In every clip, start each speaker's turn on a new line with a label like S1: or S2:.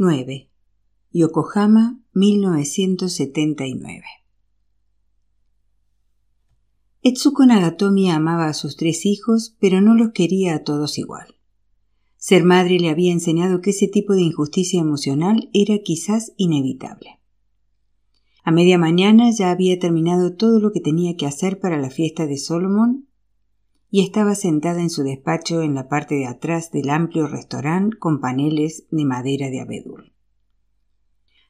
S1: 9. Yokohama, 1979. Etsuko Nagatomi amaba a sus tres hijos, pero no los quería a todos igual. Ser madre le había enseñado que ese tipo de injusticia emocional era quizás inevitable. A media mañana ya había terminado todo lo que tenía que hacer para la fiesta de Solomon y estaba sentada en su despacho en la parte de atrás del amplio restaurante con paneles de madera de abedul.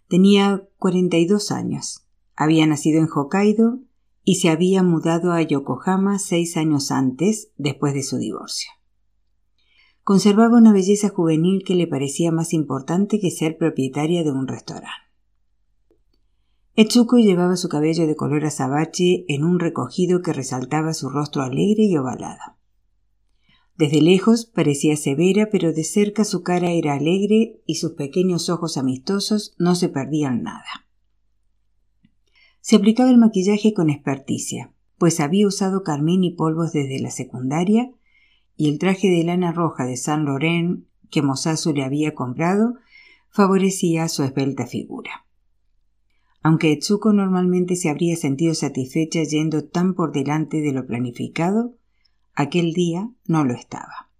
S1: Tenía 42 años. Había nacido en Hokkaido y se había mudado a Yokohama seis años antes, después de su divorcio. Conservaba una belleza juvenil que le parecía más importante que ser propietaria de un restaurante. Etsuko llevaba su cabello de color azabache en un recogido que resaltaba su rostro alegre y ovalado. Desde lejos parecía severa, pero de cerca su cara era alegre y sus pequeños ojos amistosos no se perdían nada. Se aplicaba el maquillaje con experticia, pues había usado carmín y polvos desde la secundaria y el traje de lana roja de Saint Laurent que Mosasu le había comprado favorecía su esbelta figura. Aunque Etsuko normalmente se habría sentido satisfecha yendo tan por delante de lo planificado, Aquel día no lo estaba.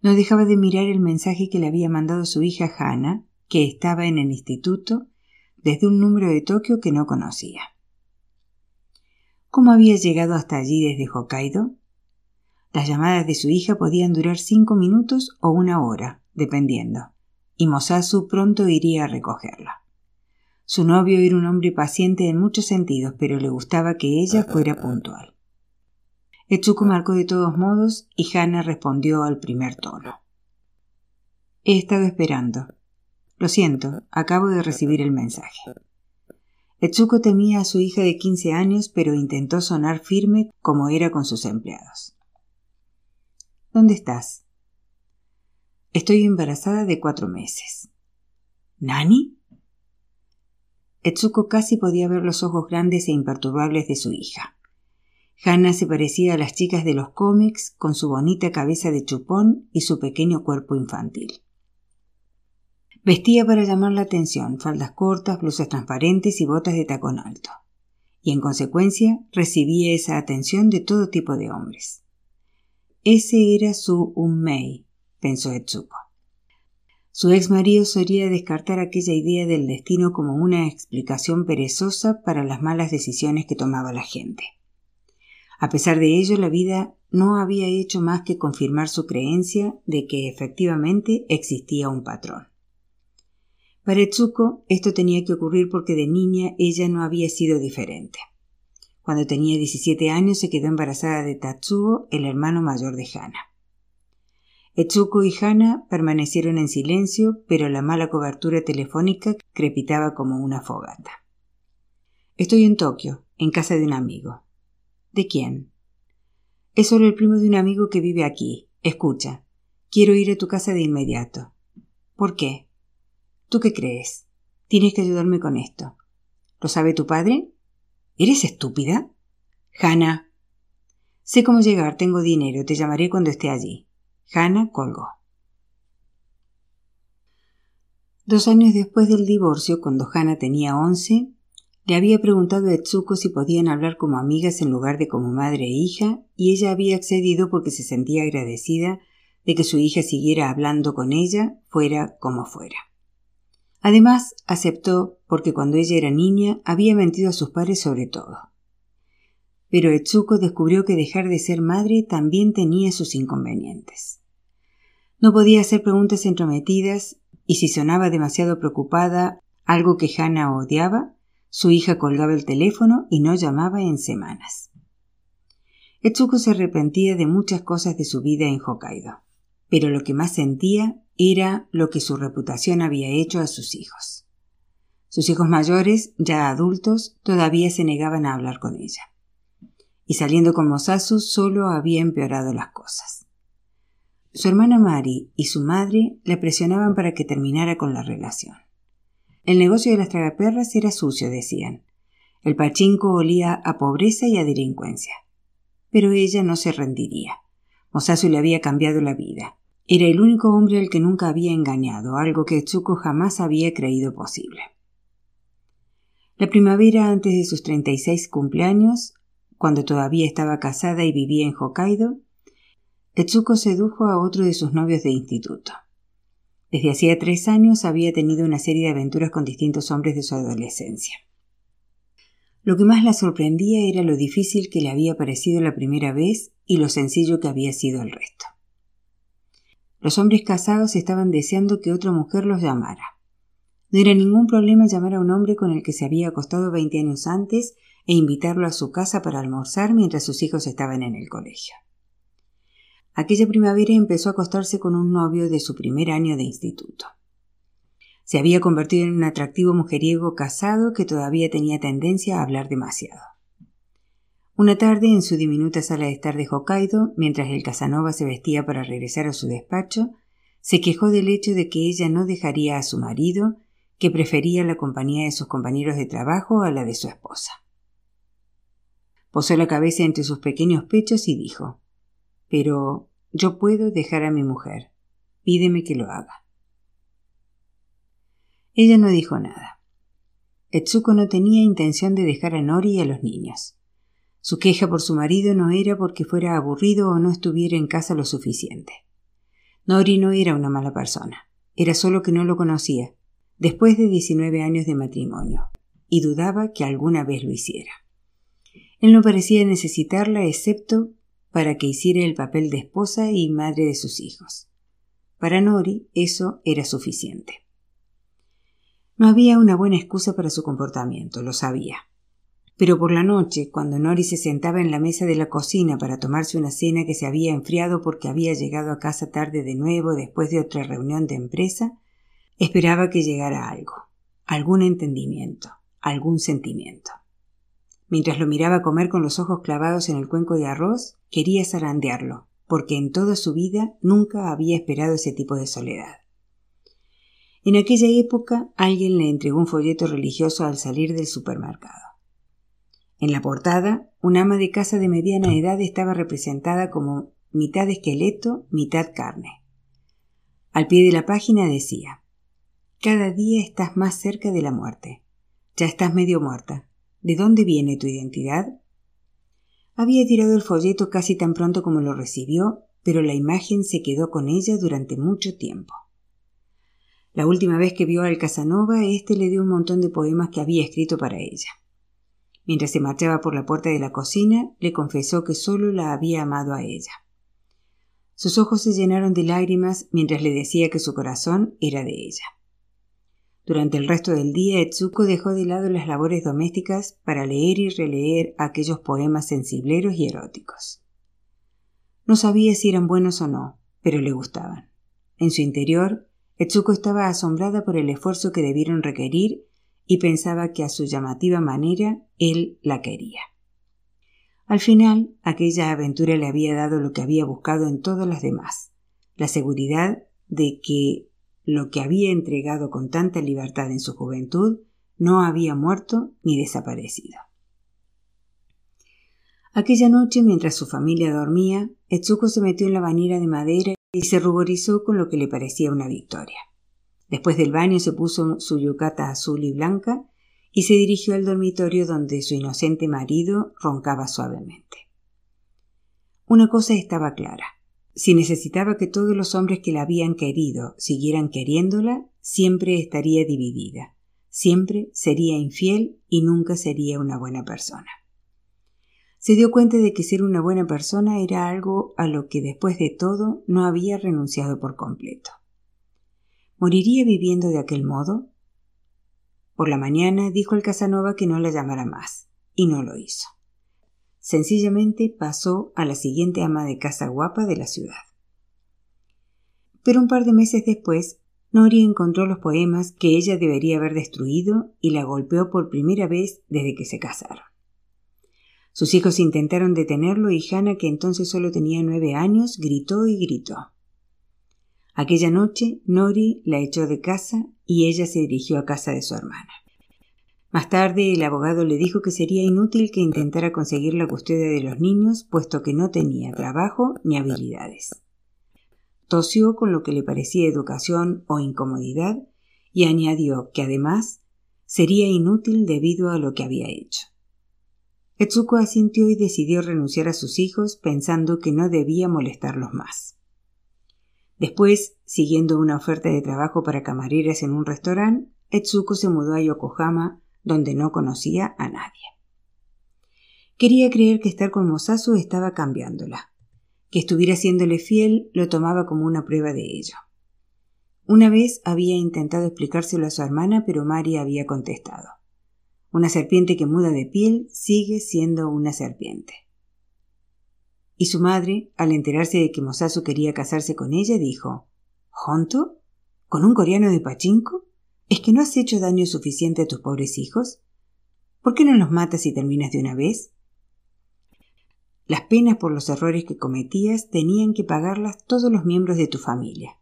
S1: No dejaba de mirar el mensaje que le había mandado su hija Hannah, que estaba en el instituto, desde un número de Tokio que no conocía. ¿Cómo había llegado hasta allí desde Hokkaido? Las llamadas de su hija podían durar cinco minutos o una hora, dependiendo, y Mosasu pronto iría a recogerla. Su novio era un hombre paciente en muchos sentidos, pero le gustaba que ella fuera puntual. Etsuko marcó de todos modos y Hannah respondió al primer tono. He estado esperando. Lo siento, acabo de recibir el mensaje. Etsuko temía a su hija de quince años, pero intentó sonar firme como era con sus empleados. ¿Dónde estás? Estoy embarazada de cuatro meses. ¿Nani? Etsuko casi podía ver los ojos grandes e imperturbables de su hija. Hannah se parecía a las chicas de los cómics con su bonita cabeza de chupón y su pequeño cuerpo infantil. Vestía para llamar la atención faldas cortas, blusas transparentes y botas de tacón alto. Y en consecuencia recibía esa atención de todo tipo de hombres. Ese era su Unmei, pensó Etsuko. Su ex marido solía descartar aquella idea del destino como una explicación perezosa para las malas decisiones que tomaba la gente. A pesar de ello, la vida no había hecho más que confirmar su creencia de que efectivamente existía un patrón. Para Etsuko esto tenía que ocurrir porque de niña ella no había sido diferente. Cuando tenía 17 años se quedó embarazada de Tatsuo, el hermano mayor de Hana. Etsuko y Hana permanecieron en silencio, pero la mala cobertura telefónica crepitaba como una fogata. Estoy en Tokio, en casa de un amigo. ¿De quién? Es solo el primo de un amigo que vive aquí. Escucha. Quiero ir a tu casa de inmediato. ¿Por qué? ¿Tú qué crees? Tienes que ayudarme con esto. ¿Lo sabe tu padre? ¿Eres estúpida? Hannah. Sé cómo llegar, tengo dinero, te llamaré cuando esté allí. Hannah colgó. Dos años después del divorcio, cuando Hannah tenía once, le había preguntado a Etsuko si podían hablar como amigas en lugar de como madre e hija, y ella había accedido porque se sentía agradecida de que su hija siguiera hablando con ella, fuera como fuera. Además, aceptó porque cuando ella era niña había mentido a sus padres sobre todo. Pero Etsuko descubrió que dejar de ser madre también tenía sus inconvenientes. No podía hacer preguntas entrometidas y si sonaba demasiado preocupada, algo que Hannah odiaba, su hija colgaba el teléfono y no llamaba en semanas. Etsuko se arrepentía de muchas cosas de su vida en Hokkaido, pero lo que más sentía era lo que su reputación había hecho a sus hijos. Sus hijos mayores, ya adultos, todavía se negaban a hablar con ella. Y saliendo con Mosasu solo había empeorado las cosas. Su hermana Mari y su madre le presionaban para que terminara con la relación. El negocio de las tragaperras era sucio, decían. El pachinko olía a pobreza y a delincuencia. Pero ella no se rendiría. Mosasu le había cambiado la vida, Era el único hombre al que nunca había engañado, algo que Etsuko jamás había creído posible. La primavera antes de sus 36 cumpleaños, cuando todavía estaba casada y vivía en Hokkaido, Etsuko sedujo a otro de sus novios de instituto. Desde hacía tres años había tenido una serie de aventuras con distintos hombres de su adolescencia. Lo que más la sorprendía era lo difícil que le había parecido la primera vez y lo sencillo que había sido el resto. Los hombres casados estaban deseando que otra mujer los llamara. No era ningún problema llamar a un hombre con el que se había acostado veinte años antes e invitarlo a su casa para almorzar mientras sus hijos estaban en el colegio. Aquella primavera empezó a acostarse con un novio de su primer año de instituto. Se había convertido en un atractivo mujeriego casado que todavía tenía tendencia a hablar demasiado. Una tarde, en su diminuta sala de estar de Hokkaido, mientras el Casanova se vestía para regresar a su despacho, se quejó del hecho de que ella no dejaría a su marido, que prefería la compañía de sus compañeros de trabajo a la de su esposa. Posó la cabeza entre sus pequeños pechos y dijo Pero yo puedo dejar a mi mujer. Pídeme que lo haga. Ella no dijo nada. Etsuko no tenía intención de dejar a Nori y a los niños. Su queja por su marido no era porque fuera aburrido o no estuviera en casa lo suficiente. Nori no era una mala persona, era solo que no lo conocía, después de 19 años de matrimonio, y dudaba que alguna vez lo hiciera. Él no parecía necesitarla excepto para que hiciera el papel de esposa y madre de sus hijos. Para Nori eso era suficiente. No había una buena excusa para su comportamiento, lo sabía. Pero por la noche, cuando Nori se sentaba en la mesa de la cocina para tomarse una cena que se había enfriado porque había llegado a casa tarde de nuevo después de otra reunión de empresa, esperaba que llegara algo, algún entendimiento, algún sentimiento. Mientras lo miraba comer con los ojos clavados en el cuenco de arroz, quería zarandearlo, porque en toda su vida nunca había esperado ese tipo de soledad. En aquella época alguien le entregó un folleto religioso al salir del supermercado. En la portada, un ama de casa de mediana edad estaba representada como mitad esqueleto, mitad carne. Al pie de la página decía Cada día estás más cerca de la muerte. Ya estás medio muerta. ¿De dónde viene tu identidad? Había tirado el folleto casi tan pronto como lo recibió, pero la imagen se quedó con ella durante mucho tiempo. La última vez que vio al Casanova, éste le dio un montón de poemas que había escrito para ella. Mientras se marchaba por la puerta de la cocina, le confesó que solo la había amado a ella. Sus ojos se llenaron de lágrimas mientras le decía que su corazón era de ella. Durante el resto del día, Etsuko dejó de lado las labores domésticas para leer y releer aquellos poemas sensibleros y eróticos. No sabía si eran buenos o no, pero le gustaban. En su interior Etsuko estaba asombrada por el esfuerzo que debieron requerir y pensaba que a su llamativa manera él la quería. Al final, aquella aventura le había dado lo que había buscado en todas las demás, la seguridad de que lo que había entregado con tanta libertad en su juventud no había muerto ni desaparecido. Aquella noche, mientras su familia dormía, Etsuko se metió en la bañera de madera y se ruborizó con lo que le parecía una victoria. Después del baño se puso su yucata azul y blanca y se dirigió al dormitorio donde su inocente marido roncaba suavemente. Una cosa estaba clara. Si necesitaba que todos los hombres que la habían querido siguieran queriéndola, siempre estaría dividida, siempre sería infiel y nunca sería una buena persona se dio cuenta de que ser una buena persona era algo a lo que después de todo no había renunciado por completo. ¿Moriría viviendo de aquel modo? Por la mañana dijo al Casanova que no la llamara más, y no lo hizo. Sencillamente pasó a la siguiente ama de casa guapa de la ciudad. Pero un par de meses después, Nori encontró los poemas que ella debería haber destruido y la golpeó por primera vez desde que se casaron. Sus hijos intentaron detenerlo y Hannah, que entonces solo tenía nueve años, gritó y gritó. Aquella noche Nori la echó de casa y ella se dirigió a casa de su hermana. Más tarde el abogado le dijo que sería inútil que intentara conseguir la custodia de los niños, puesto que no tenía trabajo ni habilidades. tosió con lo que le parecía educación o incomodidad y añadió que además sería inútil debido a lo que había hecho. Etsuko asintió y decidió renunciar a sus hijos pensando que no debía molestarlos más. Después, siguiendo una oferta de trabajo para camareras en un restaurante, Etsuko se mudó a Yokohama, donde no conocía a nadie. Quería creer que estar con Mosasu estaba cambiándola. Que estuviera siéndole fiel lo tomaba como una prueba de ello. Una vez había intentado explicárselo a su hermana, pero Mari había contestado. Una serpiente que muda de piel sigue siendo una serpiente. Y su madre, al enterarse de que Mosasu quería casarse con ella, dijo ¿Honto? ¿Con un coreano de pachinko? ¿Es que no has hecho daño suficiente a tus pobres hijos? ¿Por qué no los matas y terminas de una vez? Las penas por los errores que cometías tenían que pagarlas todos los miembros de tu familia,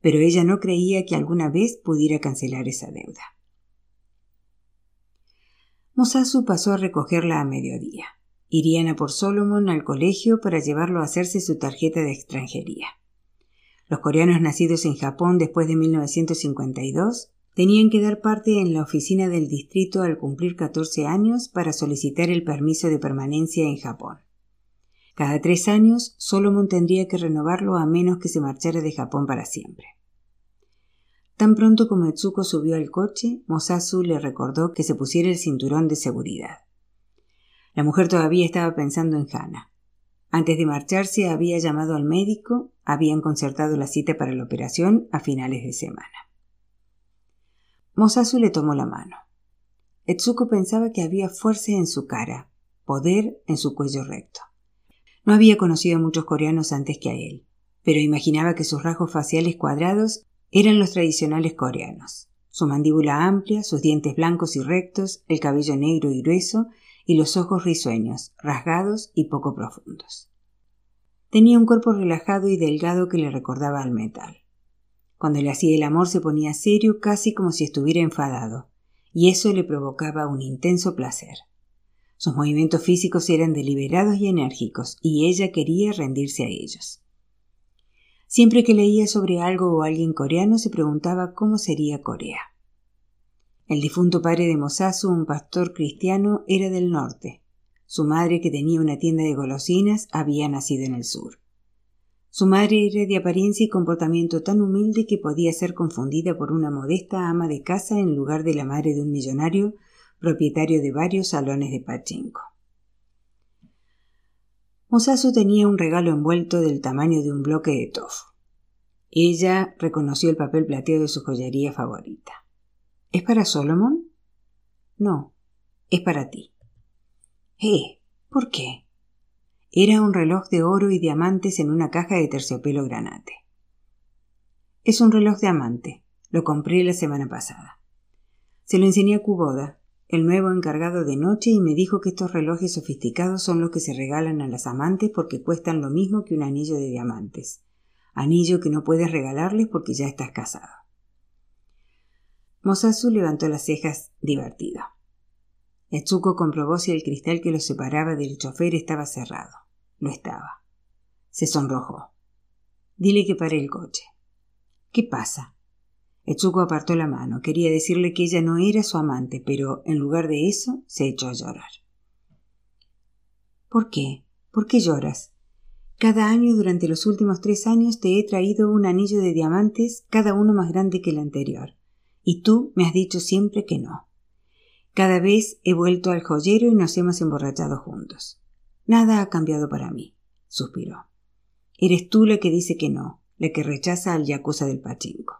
S1: pero ella no creía que alguna vez pudiera cancelar esa deuda. Mosasu pasó a recogerla a mediodía. Irían a por Solomon al colegio para llevarlo a hacerse su tarjeta de extranjería. Los coreanos nacidos en Japón después de 1952 tenían que dar parte en la oficina del distrito al cumplir 14 años para solicitar el permiso de permanencia en Japón. Cada tres años, Solomon tendría que renovarlo a menos que se marchara de Japón para siempre. Tan pronto como Etsuko subió al coche, Mosasu le recordó que se pusiera el cinturón de seguridad. La mujer todavía estaba pensando en Hana. Antes de marcharse había llamado al médico, habían concertado la cita para la operación a finales de semana. Mosasu le tomó la mano. Etsuko pensaba que había fuerza en su cara, poder en su cuello recto. No había conocido a muchos coreanos antes que a él, pero imaginaba que sus rasgos faciales cuadrados eran los tradicionales coreanos. Su mandíbula amplia, sus dientes blancos y rectos, el cabello negro y grueso, y los ojos risueños, rasgados y poco profundos. Tenía un cuerpo relajado y delgado que le recordaba al metal. Cuando le hacía el amor se ponía serio casi como si estuviera enfadado, y eso le provocaba un intenso placer. Sus movimientos físicos eran deliberados y enérgicos, y ella quería rendirse a ellos. Siempre que leía sobre algo o alguien coreano se preguntaba cómo sería Corea. El difunto padre de Mosasu, un pastor cristiano, era del norte. Su madre, que tenía una tienda de golosinas, había nacido en el sur. Su madre era de apariencia y comportamiento tan humilde que podía ser confundida por una modesta ama de casa en lugar de la madre de un millonario propietario de varios salones de pachinko. Mosasu tenía un regalo envuelto del tamaño de un bloque de tofu. Ella reconoció el papel plateado de su joyería favorita. ¿Es para Solomon? No, es para ti. ¿Eh? ¿Por qué? Era un reloj de oro y diamantes en una caja de terciopelo granate. Es un reloj diamante. Lo compré la semana pasada. Se lo enseñé a Kuboda, el nuevo encargado de noche y me dijo que estos relojes sofisticados son los que se regalan a las amantes porque cuestan lo mismo que un anillo de diamantes. Anillo que no puedes regalarles porque ya estás casado. Mosasu levantó las cejas divertido. Etsuko comprobó si el cristal que lo separaba del chofer estaba cerrado. Lo estaba. Se sonrojó. Dile que pare el coche. ¿Qué pasa? Etsuko apartó la mano. Quería decirle que ella no era su amante, pero en lugar de eso se echó a llorar. ¿Por qué? ¿Por qué lloras? Cada año durante los últimos tres años te he traído un anillo de diamantes, cada uno más grande que el anterior, y tú me has dicho siempre que no. Cada vez he vuelto al joyero y nos hemos emborrachado juntos. Nada ha cambiado para mí, suspiró. Eres tú la que dice que no, la que rechaza al yakuza del pachinko.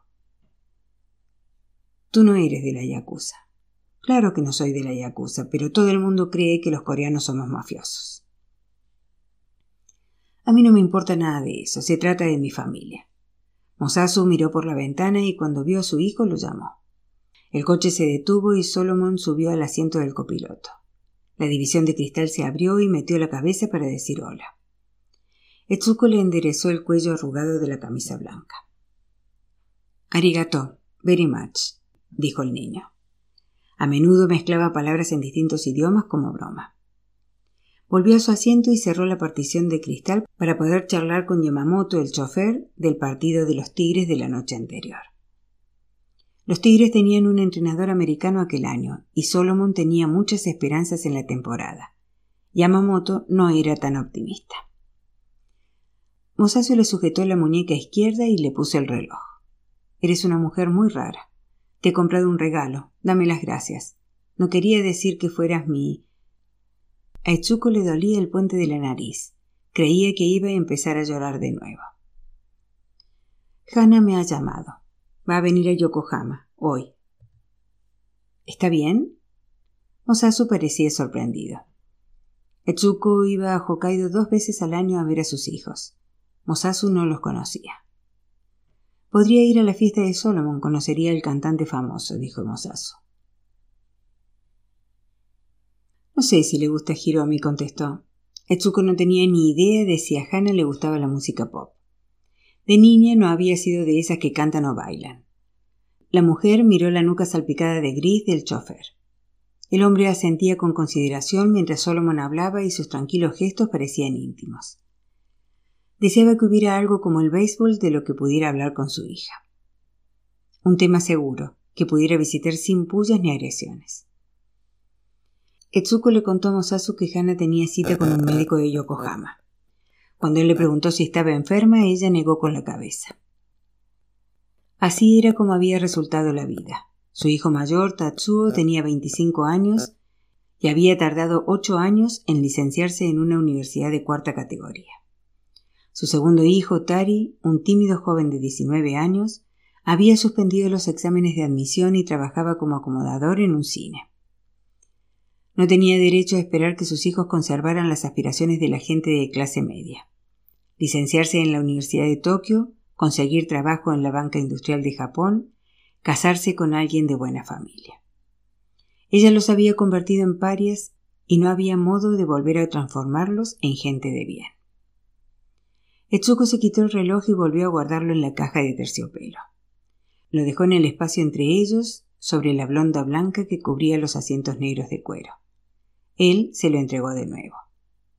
S1: Tú no eres de la Yakuza. Claro que no soy de la Yakuza, pero todo el mundo cree que los coreanos somos mafiosos. A mí no me importa nada de eso, se trata de mi familia. Mosasu miró por la ventana y cuando vio a su hijo lo llamó. El coche se detuvo y Solomon subió al asiento del copiloto. La división de cristal se abrió y metió la cabeza para decir hola. Etsuko le enderezó el cuello arrugado de la camisa blanca. Arigato, very much dijo el niño. A menudo mezclaba palabras en distintos idiomas como broma. Volvió a su asiento y cerró la partición de cristal para poder charlar con Yamamoto, el chofer del partido de los Tigres de la noche anterior. Los Tigres tenían un entrenador americano aquel año y Solomon tenía muchas esperanzas en la temporada. Yamamoto no era tan optimista. Mosasu le sujetó la muñeca izquierda y le puso el reloj. Eres una mujer muy rara. Te he comprado un regalo. Dame las gracias. No quería decir que fueras mi a Etsuko le dolía el puente de la nariz. Creía que iba a empezar a llorar de nuevo. Hana me ha llamado. Va a venir a Yokohama, hoy. ¿Está bien? Osasu parecía sorprendido. Etsuko iba a Hokkaido dos veces al año a ver a sus hijos. Mosasu no los conocía. Podría ir a la fiesta de Solomon, conocería al cantante famoso, dijo Mosasu. No sé si le gusta Hiromi, contestó. Etsuko no tenía ni idea de si a Hana le gustaba la música pop. De niña no había sido de esas que cantan o bailan. La mujer miró la nuca salpicada de gris del chofer. El hombre asentía con consideración mientras Solomon hablaba y sus tranquilos gestos parecían íntimos. Deseaba que hubiera algo como el béisbol de lo que pudiera hablar con su hija. Un tema seguro, que pudiera visitar sin pullas ni agresiones. Etsuko le contó a Mosasu que Hana tenía cita con un médico de Yokohama. Cuando él le preguntó si estaba enferma, ella negó con la cabeza. Así era como había resultado la vida. Su hijo mayor, Tatsuo, tenía 25 años y había tardado ocho años en licenciarse en una universidad de cuarta categoría. Su segundo hijo, Tari, un tímido joven de 19 años, había suspendido los exámenes de admisión y trabajaba como acomodador en un cine. No tenía derecho a esperar que sus hijos conservaran las aspiraciones de la gente de clase media. Licenciarse en la Universidad de Tokio, conseguir trabajo en la banca industrial de Japón, casarse con alguien de buena familia. Ella los había convertido en parias y no había modo de volver a transformarlos en gente de bien. Etsuko se quitó el reloj y volvió a guardarlo en la caja de terciopelo. Lo dejó en el espacio entre ellos, sobre la blonda blanca que cubría los asientos negros de cuero. Él se lo entregó de nuevo.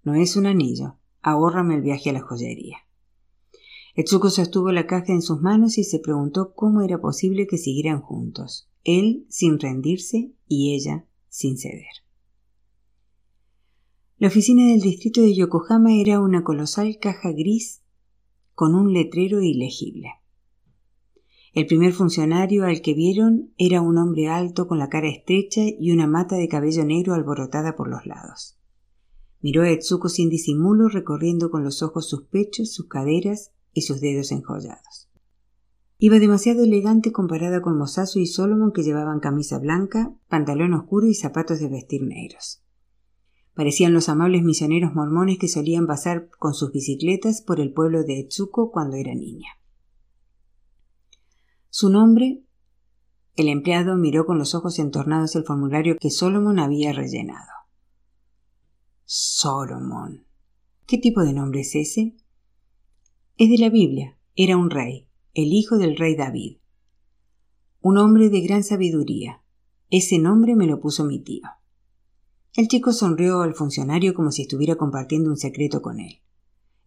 S1: No es un anillo. Ahórrame el viaje a la joyería. Etsuko sostuvo la caja en sus manos y se preguntó cómo era posible que siguieran juntos, él sin rendirse y ella sin ceder. La oficina del distrito de Yokohama era una colosal caja gris con un letrero ilegible. El primer funcionario al que vieron era un hombre alto con la cara estrecha y una mata de cabello negro alborotada por los lados. Miró a Etsuko sin disimulo, recorriendo con los ojos sus pechos, sus caderas y sus dedos enjollados. Iba demasiado elegante comparada con Mosasu y Solomon que llevaban camisa blanca, pantalón oscuro y zapatos de vestir negros. Parecían los amables misioneros mormones que solían pasar con sus bicicletas por el pueblo de Etsuko cuando era niña. Su nombre. El empleado miró con los ojos entornados el formulario que Solomon había rellenado. Solomon. ¿Qué tipo de nombre es ese? Es de la Biblia. Era un rey, el hijo del rey David. Un hombre de gran sabiduría. Ese nombre me lo puso mi tío. El chico sonrió al funcionario como si estuviera compartiendo un secreto con él.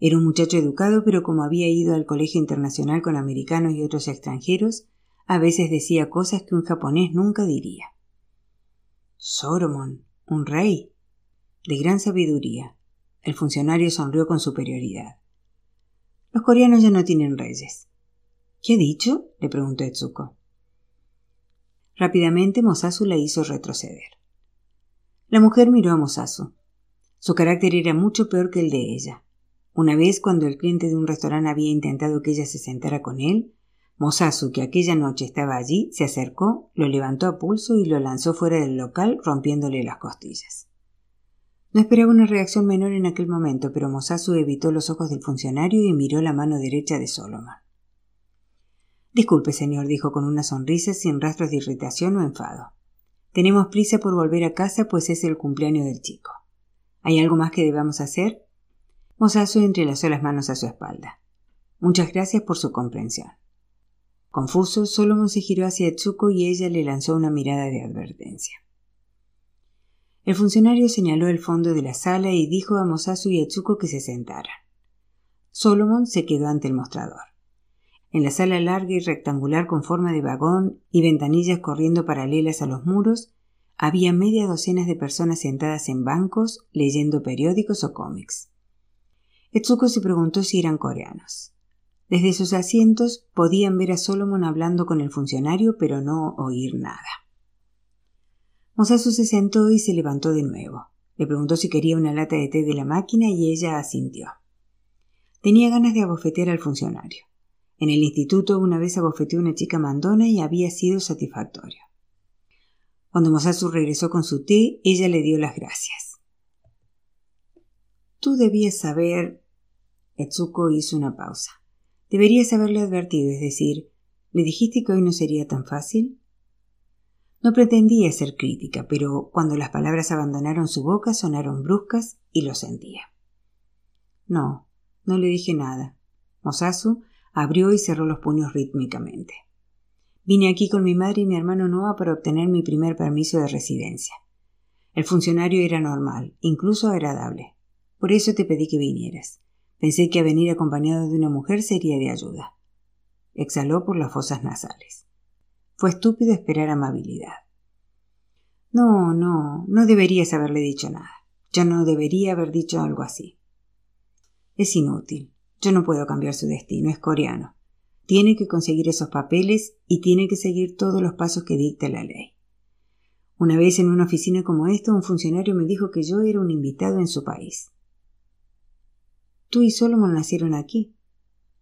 S1: Era un muchacho educado, pero como había ido al colegio internacional con americanos y otros extranjeros, a veces decía cosas que un japonés nunca diría. Soromon, un rey. De gran sabiduría. El funcionario sonrió con superioridad. Los coreanos ya no tienen reyes. ¿Qué ha dicho? le preguntó Etsuko. Rápidamente Mosasu la hizo retroceder. La mujer miró a Mosasu. Su carácter era mucho peor que el de ella. Una vez, cuando el cliente de un restaurante había intentado que ella se sentara con él, Mosasu, que aquella noche estaba allí, se acercó, lo levantó a pulso y lo lanzó fuera del local, rompiéndole las costillas. No esperaba una reacción menor en aquel momento, pero Mosasu evitó los ojos del funcionario y miró la mano derecha de Solomon. Disculpe, señor, dijo con una sonrisa sin rastros de irritación o enfado. Tenemos prisa por volver a casa, pues es el cumpleaños del chico. ¿Hay algo más que debamos hacer? Mosasu entrelazó las manos a su espalda. Muchas gracias por su comprensión. Confuso, Solomon se giró hacia Etsuko y ella le lanzó una mirada de advertencia. El funcionario señaló el fondo de la sala y dijo a Mosasu y a Tsuko que se sentaran. Solomon se quedó ante el mostrador. En la sala larga y rectangular con forma de vagón y ventanillas corriendo paralelas a los muros, había media docena de personas sentadas en bancos leyendo periódicos o cómics. Etsuko se preguntó si eran coreanos. Desde sus asientos podían ver a Solomon hablando con el funcionario, pero no oír nada. Mosasu se sentó y se levantó de nuevo. Le preguntó si quería una lata de té de la máquina y ella asintió. Tenía ganas de abofetear al funcionario. En el instituto una vez abofeteó una chica mandona y había sido satisfactorio. Cuando Mosasu regresó con su té, ella le dio las gracias. Tú debías saber. Hizo una pausa. Deberías haberle advertido, es decir, ¿le dijiste que hoy no sería tan fácil? No pretendía ser crítica, pero cuando las palabras abandonaron su boca sonaron bruscas y lo sentía. No, no le dije nada. Mosasu abrió y cerró los puños rítmicamente. Vine aquí con mi madre y mi hermano Noah para obtener mi primer permiso de residencia. El funcionario era normal, incluso agradable. Por eso te pedí que vinieras. Pensé que venir acompañado de una mujer sería de ayuda. Exhaló por las fosas nasales. Fue estúpido esperar amabilidad. No, no, no deberías haberle dicho nada. Yo no debería haber dicho algo así. Es inútil. Yo no puedo cambiar su destino. Es coreano. Tiene que conseguir esos papeles y tiene que seguir todos los pasos que dicta la ley. Una vez en una oficina como esta, un funcionario me dijo que yo era un invitado en su país. Tú y Solomon nacieron aquí.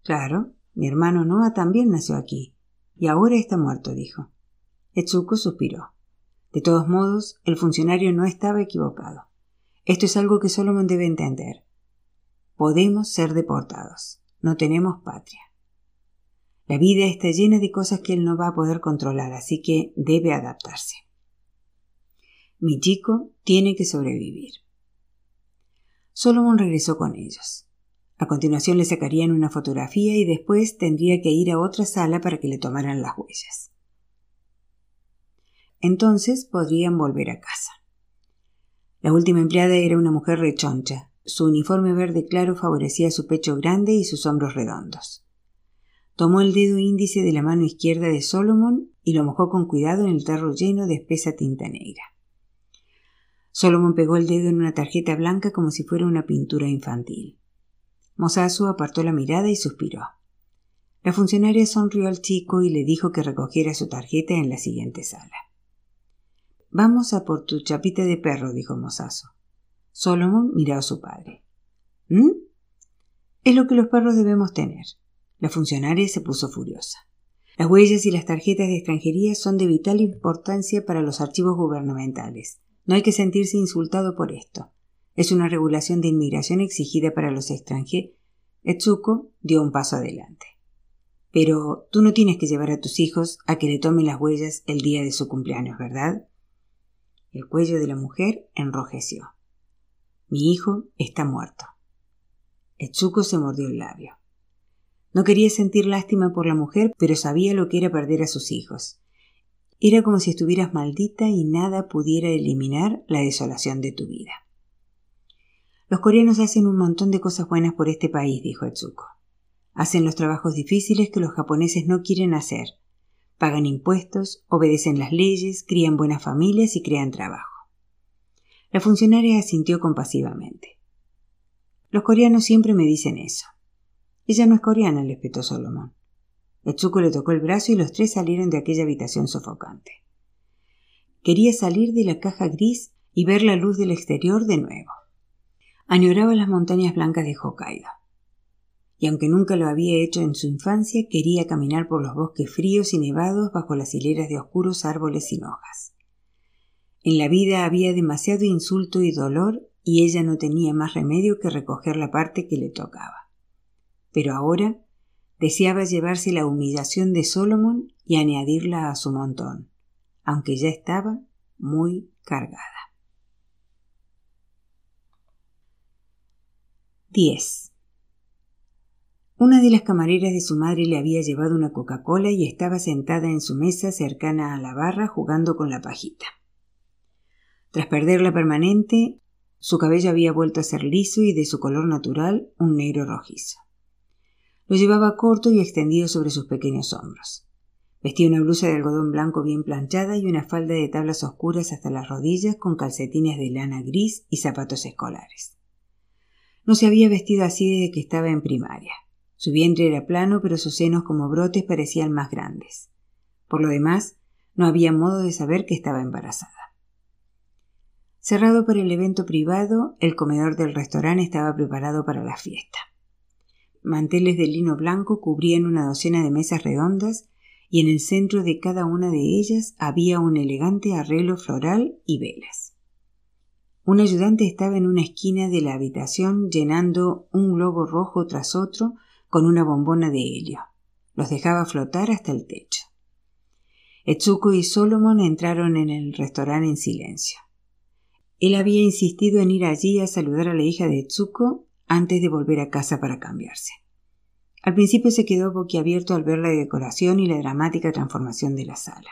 S1: Claro, mi hermano Noah también nació aquí. Y ahora está muerto, dijo. Etsuko suspiró. De todos modos, el funcionario no estaba equivocado. Esto es algo que Solomon debe entender. Podemos ser deportados. No tenemos patria. La vida está llena de cosas que él no va a poder controlar, así que debe adaptarse. Mi chico tiene que sobrevivir. Solomon regresó con ellos. A continuación le sacarían una fotografía y después tendría que ir a otra sala para que le tomaran las huellas. Entonces podrían volver a casa. La última empleada era una mujer rechoncha. Su uniforme verde claro favorecía su pecho grande y sus hombros redondos. Tomó el dedo índice de la mano izquierda de Solomon y lo mojó con cuidado en el tarro lleno de espesa tinta negra. Solomon pegó el dedo en una tarjeta blanca como si fuera una pintura infantil. Mosasu apartó la mirada y suspiró. La funcionaria sonrió al chico y le dijo que recogiera su tarjeta en la siguiente sala. Vamos a por tu chapita de perro, dijo Mosasu. Solomon miró a su padre. ¿Mm? Es lo que los perros debemos tener. La funcionaria se puso furiosa. Las huellas y las tarjetas de extranjería son de vital importancia para los archivos gubernamentales. No hay que sentirse insultado por esto. Es una regulación de inmigración exigida para los extranjeros. Etsuko dio un paso adelante. Pero tú no tienes que llevar a tus hijos a que le tomen las huellas el día de su cumpleaños, ¿verdad? El cuello de la mujer enrojeció. Mi hijo está muerto. Etsuko se mordió el labio. No quería sentir lástima por la mujer, pero sabía lo que era perder a sus hijos. Era como si estuvieras maldita y nada pudiera eliminar la desolación de tu vida. Los coreanos hacen un montón de cosas buenas por este país, dijo Etsuko. Hacen los trabajos difíciles que los japoneses no quieren hacer. Pagan impuestos, obedecen las leyes, crían buenas familias y crean trabajo. La funcionaria asintió compasivamente. Los coreanos siempre me dicen eso. Ella no es coreana, le espetó Solomon. Etsuko le tocó el brazo y los tres salieron de aquella habitación sofocante. Quería salir de la caja gris y ver la luz del exterior de nuevo. Añoraba las montañas blancas de Hokkaido. Y aunque nunca lo había hecho en su infancia, quería caminar por los bosques fríos y nevados bajo las hileras de oscuros árboles sin hojas. En la vida había demasiado insulto y dolor y ella no tenía más remedio que recoger la parte que le tocaba. Pero ahora deseaba llevarse la humillación de Solomon y añadirla a su montón, aunque ya estaba muy cargada. 10. Una de las camareras de su madre le había llevado una Coca-Cola y estaba sentada en su mesa cercana a la barra jugando con la pajita. Tras perder la permanente, su cabello había vuelto a ser liso y de su color natural un negro rojizo. Lo llevaba corto y extendido sobre sus pequeños hombros. Vestía una blusa de algodón blanco bien planchada y una falda de tablas oscuras hasta las rodillas con calcetines de lana gris y zapatos escolares. No se había vestido así desde que estaba en primaria. Su vientre era plano, pero sus senos como brotes parecían más grandes. Por lo demás, no había modo de saber que estaba embarazada. Cerrado por el evento privado, el comedor del restaurante estaba preparado para la fiesta. Manteles de lino blanco cubrían una docena de mesas redondas y en el centro de cada una de ellas había un elegante arreglo floral y velas. Un ayudante estaba en una esquina de la habitación llenando un globo rojo tras otro con una bombona de helio. Los dejaba flotar hasta el techo. Etsuko y Solomon entraron en el restaurante en silencio. Él había insistido en ir allí a saludar a la hija de Etsuko antes de volver a casa para cambiarse. Al principio se quedó boquiabierto al ver la decoración y la dramática transformación de la sala.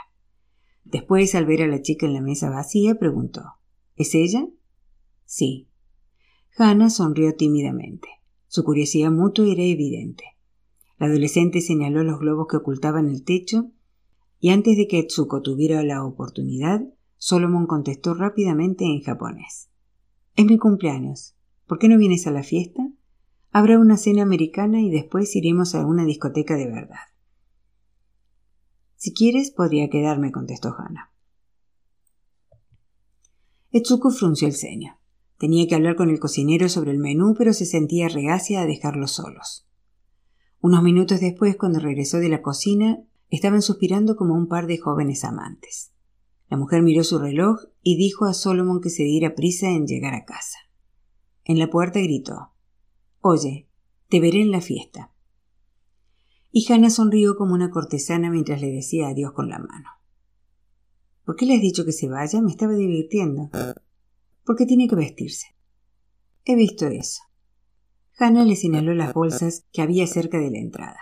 S1: Después, al ver a la chica en la mesa vacía, preguntó ¿Es ella? Sí. Hannah sonrió tímidamente. Su curiosidad mutua era evidente. La adolescente señaló los globos que ocultaban el techo y antes de que Etsuko tuviera la oportunidad, Solomon contestó rápidamente en japonés. Es mi cumpleaños. ¿Por qué no vienes a la fiesta? Habrá una cena americana y después iremos a una discoteca de verdad. Si quieres, podría quedarme, contestó Hannah. Etsuko frunció el ceño. Tenía que hablar con el cocinero sobre el menú, pero se sentía reacia a dejarlos solos. Unos minutos después, cuando regresó de la cocina, estaban suspirando como un par de jóvenes amantes. La mujer miró su reloj y dijo a Solomon que se diera prisa en llegar a casa. En la puerta gritó Oye, te veré en la fiesta. Y Hannah sonrió como una cortesana mientras le decía adiós con la mano. ¿Por qué le has dicho que se vaya? Me estaba divirtiendo. Porque tiene que vestirse. He visto eso. Hannah le señaló las bolsas que había cerca de la entrada.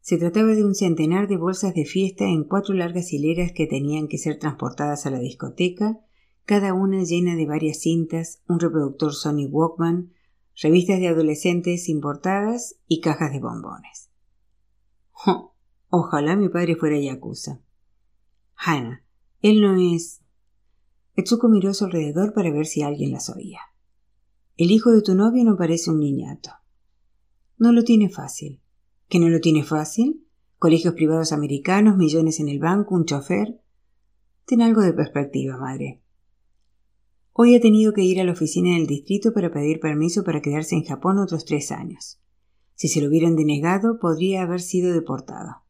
S1: Se trataba de un centenar de bolsas de fiesta en cuatro largas hileras que tenían que ser transportadas a la discoteca, cada una llena de varias cintas, un reproductor Sony Walkman, revistas de adolescentes importadas y cajas de bombones. ojalá mi padre fuera Yakuza. Hannah, él no es. Etsuko miró a su alrededor para ver si alguien las oía. El hijo de tu novio no parece un niñato. No lo tiene fácil. ¿Que no lo tiene fácil? Colegios privados americanos, millones en el banco, un chofer. Ten algo de perspectiva, madre. Hoy ha tenido que ir a la oficina del distrito para pedir permiso para quedarse en Japón otros tres años. Si se lo hubieran denegado, podría haber sido deportado.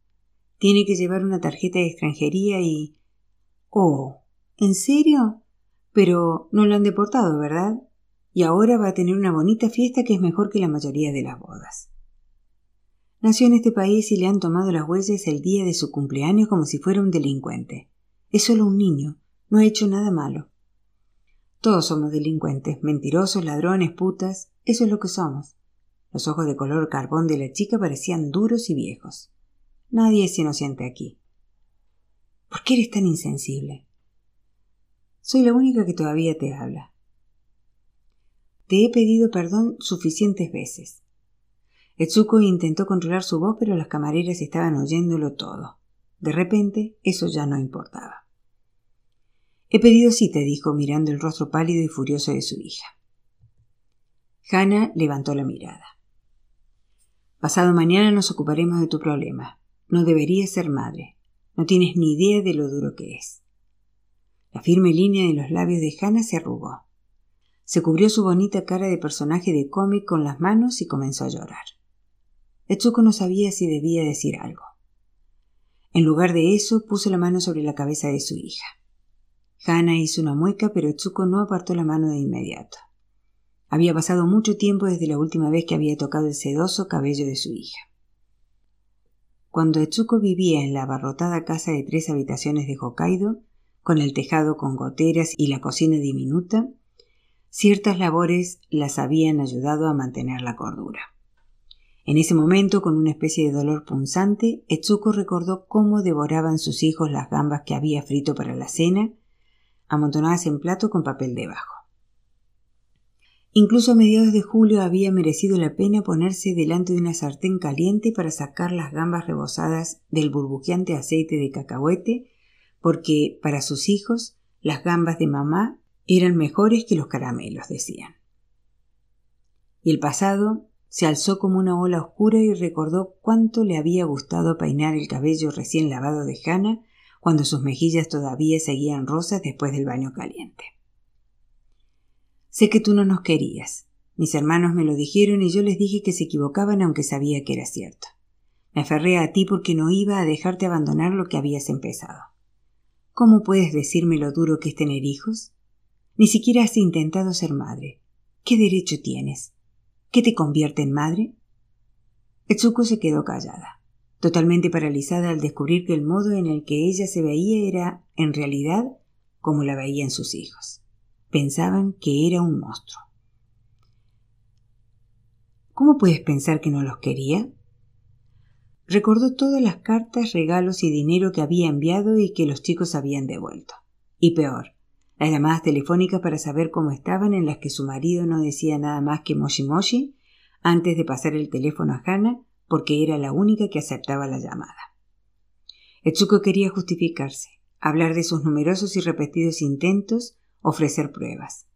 S1: Tiene que llevar una tarjeta de extranjería y. Oh. ¿En serio? Pero no lo han deportado, ¿verdad? Y ahora va a tener una bonita fiesta que es mejor que la mayoría de las bodas. Nació en este país y le han tomado las huellas el día de su cumpleaños como si fuera un delincuente. Es solo un niño, no ha hecho nada malo. Todos somos delincuentes, mentirosos, ladrones, putas. Eso es lo que somos. Los ojos de color carbón de la chica parecían duros y viejos. Nadie es inocente aquí. ¿Por qué eres tan insensible? Soy la única que todavía te habla. Te he pedido perdón suficientes veces. Etsuko intentó controlar su voz, pero las camareras estaban oyéndolo todo. De repente, eso ya no importaba. He pedido cita, dijo, mirando el rostro pálido y furioso de su hija. Hannah levantó la mirada. Pasado mañana nos ocuparemos de tu problema. No deberías ser madre. No tienes ni idea de lo duro que es. La firme línea de los labios de Hannah se arrugó. Se cubrió su bonita cara de personaje de cómic con las manos y comenzó a llorar. Etsuko no sabía si debía decir algo. En lugar de eso, puso la mano sobre la cabeza de su hija. Hannah hizo una mueca, pero Etsuko no apartó la mano de inmediato. Había pasado mucho tiempo desde la última vez que había tocado el sedoso cabello de su hija. Cuando Etsuko vivía en la abarrotada casa de tres habitaciones de Hokkaido, con el tejado con goteras y la cocina diminuta, ciertas labores las habían ayudado a mantener la cordura. En ese momento, con una especie de dolor punzante, Etsuko recordó cómo devoraban sus hijos las gambas que había frito para la cena amontonadas en plato con papel debajo. Incluso a mediados de julio había merecido la pena ponerse delante de una sartén caliente para sacar las gambas rebosadas del burbujeante aceite de cacahuete, porque para sus hijos las gambas de mamá eran mejores que los caramelos, decían. Y el pasado se alzó como una ola oscura y recordó cuánto le había gustado peinar el cabello recién lavado de Hannah cuando sus mejillas todavía seguían rosas después del baño caliente. Sé que tú no nos querías. Mis hermanos me lo dijeron y yo les dije que se equivocaban aunque sabía que era cierto. Me aferré a ti porque no iba a dejarte abandonar lo que habías empezado. ¿Cómo puedes decirme lo duro que es tener hijos? Ni siquiera has intentado ser madre. ¿Qué derecho tienes? ¿Qué te convierte en madre? Etsuko se quedó callada, totalmente paralizada al descubrir que el modo en el que ella se veía era, en realidad, como la veían sus hijos pensaban que era un monstruo. ¿Cómo puedes pensar que no los quería? Recordó todas las cartas, regalos y dinero que había enviado y que los chicos habían devuelto. Y peor, las llamadas telefónicas para saber cómo estaban en las que su marido no decía nada más que moshi moshi antes de pasar el teléfono a Hannah porque era la única que aceptaba la llamada. Etsuko quería justificarse, hablar de sus numerosos y repetidos intentos ofrecer pruebas.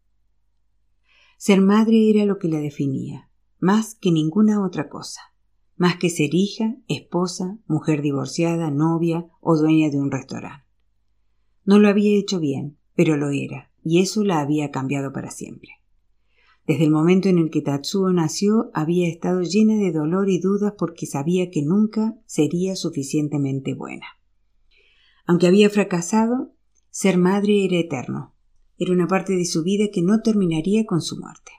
S1: Ser madre era lo que la definía, más que ninguna otra cosa, más que ser hija, esposa, mujer divorciada, novia o dueña de un restaurante. No lo había hecho bien, pero lo era, y eso la había cambiado para siempre. Desde el momento en el que Tatsuo nació había estado llena de dolor y dudas porque sabía que nunca sería suficientemente buena. Aunque había fracasado, ser madre era eterno, era una parte de su vida que no terminaría con su muerte.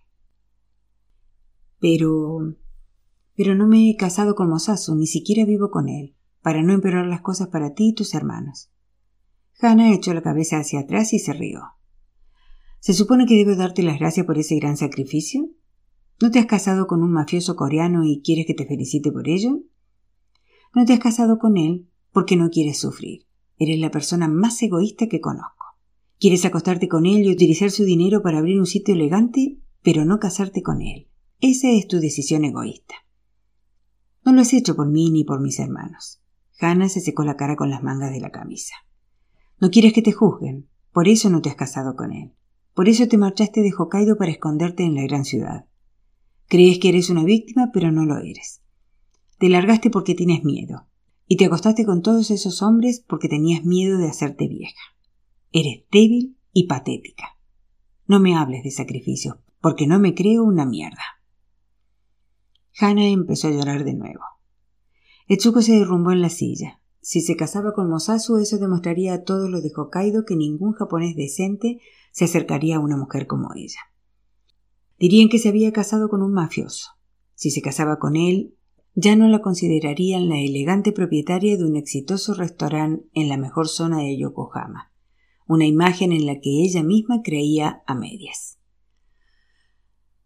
S1: Pero... Pero no me he casado con Mosasu, ni siquiera vivo con él, para no empeorar las cosas para ti y tus hermanos. Hannah echó la cabeza hacia atrás y se rió. ¿Se supone que debo darte las gracias por ese gran sacrificio? ¿No te has casado con un mafioso coreano y quieres que te felicite por ello? No te has casado con él porque no quieres sufrir. Eres la persona más egoísta que conozco. Quieres acostarte con él y utilizar su dinero para abrir un sitio elegante, pero no casarte con él. Esa es tu decisión egoísta. No lo has hecho por mí ni por mis hermanos. Hannah se secó la cara con las mangas de la camisa. No quieres que te juzguen, por eso no te has casado con él. Por eso te marchaste de Hokkaido para esconderte en la gran ciudad. Crees que eres una víctima, pero no lo eres. Te largaste porque tienes miedo, y te acostaste con todos esos hombres porque tenías miedo de hacerte vieja. Eres débil y patética. No me hables de sacrificio, porque no me creo una mierda. Hannah empezó a llorar de nuevo. Etsuko se derrumbó en la silla. Si se casaba con Mosasu, eso demostraría a todos los de Hokkaido que ningún japonés decente se acercaría a una mujer como ella. Dirían que se había casado con un mafioso. Si se casaba con él, ya no la considerarían la elegante propietaria de un exitoso restaurante en la mejor zona de Yokohama una imagen en la que ella misma creía a medias.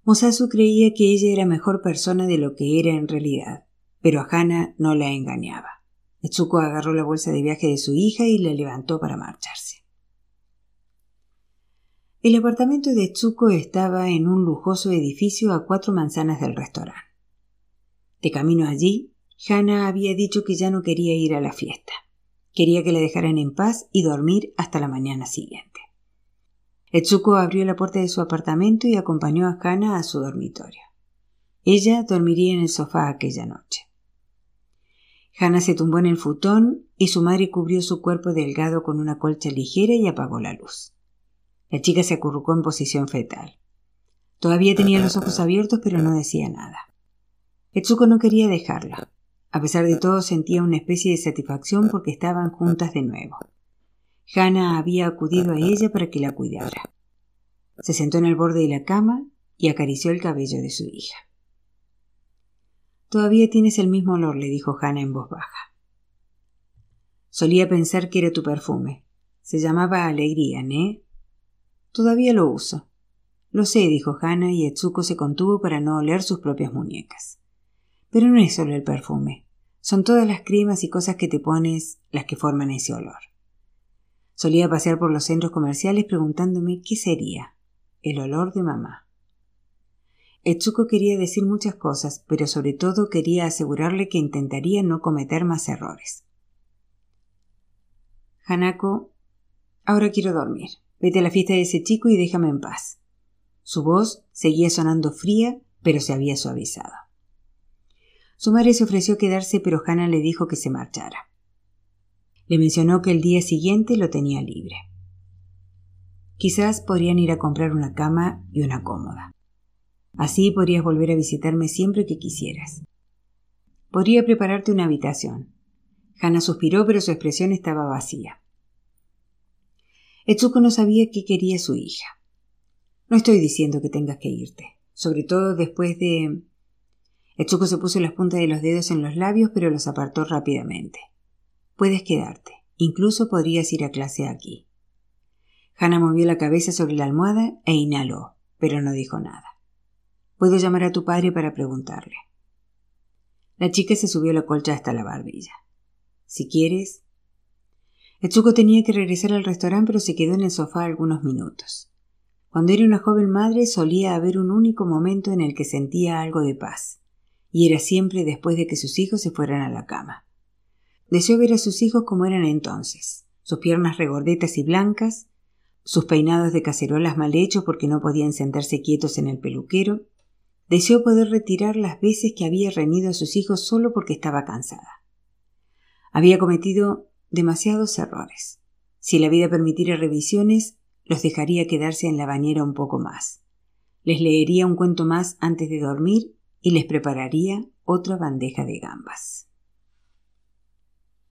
S1: Mosasu creía que ella era mejor persona de lo que era en realidad, pero a Hana no la engañaba. Etsuko agarró la bolsa de viaje de su hija y la levantó para marcharse. El apartamento de Etsuko estaba en un lujoso edificio a cuatro manzanas del restaurante. De camino allí, Hana había dicho que ya no quería ir a la fiesta. Quería que la dejaran en paz y dormir hasta la mañana siguiente. Etsuko abrió la puerta de su apartamento y acompañó a Hana a su dormitorio. Ella dormiría en el sofá aquella noche. Hana se tumbó en el futón y su madre cubrió su cuerpo delgado con una colcha ligera y apagó la luz. La chica se acurrucó en posición fetal. Todavía tenía los ojos abiertos pero no decía nada. Etsuko no quería dejarla. A pesar de todo sentía una especie de satisfacción porque estaban juntas de nuevo. Hannah había acudido a ella para que la cuidara. Se sentó en el borde de la cama y acarició el cabello de su hija. Todavía tienes el mismo olor, le dijo Hannah en voz baja. Solía pensar que era tu perfume. Se llamaba Alegría, ¿eh? Todavía lo uso. Lo sé, dijo Hannah y Etsuko se contuvo para no oler sus propias muñecas. Pero no es solo el perfume. Son todas las cremas y cosas que te pones las que forman ese olor. Solía pasear por los centros comerciales preguntándome qué sería. El olor de mamá. Etsuko quería decir muchas cosas, pero sobre todo quería asegurarle que intentaría no cometer más errores. Hanako, ahora quiero dormir. Vete a la fiesta de ese chico y déjame en paz. Su voz seguía sonando fría, pero se había suavizado. Su madre se ofreció a quedarse, pero Hannah le dijo que se marchara. Le mencionó que el día siguiente lo tenía libre. Quizás podrían ir a comprar una cama y una cómoda. Así podrías volver a visitarme siempre que quisieras. Podría prepararte una habitación. Hannah suspiró, pero su expresión estaba vacía. Etsuko no sabía qué quería su hija. No estoy diciendo que tengas que irte, sobre todo después de. Etsuko se puso las puntas de los dedos en los labios, pero los apartó rápidamente. Puedes quedarte. Incluso podrías ir a clase aquí. Hannah movió la cabeza sobre la almohada e inhaló, pero no dijo nada. Puedo llamar a tu padre para preguntarle. La chica se subió la colcha hasta la barbilla. Si quieres. Etsuko tenía que regresar al restaurante, pero se quedó en el sofá algunos minutos. Cuando era una joven madre solía haber un único momento en el que sentía algo de paz, y era siempre después de que sus hijos se fueran a la cama. Deseó ver a sus hijos como eran entonces, sus piernas regordetas y blancas, sus peinados de cacerolas mal hechos porque no podían sentarse quietos en el peluquero, deseó poder retirar las veces que había reñido a sus hijos solo porque estaba cansada. Había cometido demasiados errores. Si la vida permitiera revisiones, los dejaría quedarse en la bañera un poco más. Les leería un cuento más antes de dormir y les prepararía otra bandeja de gambas.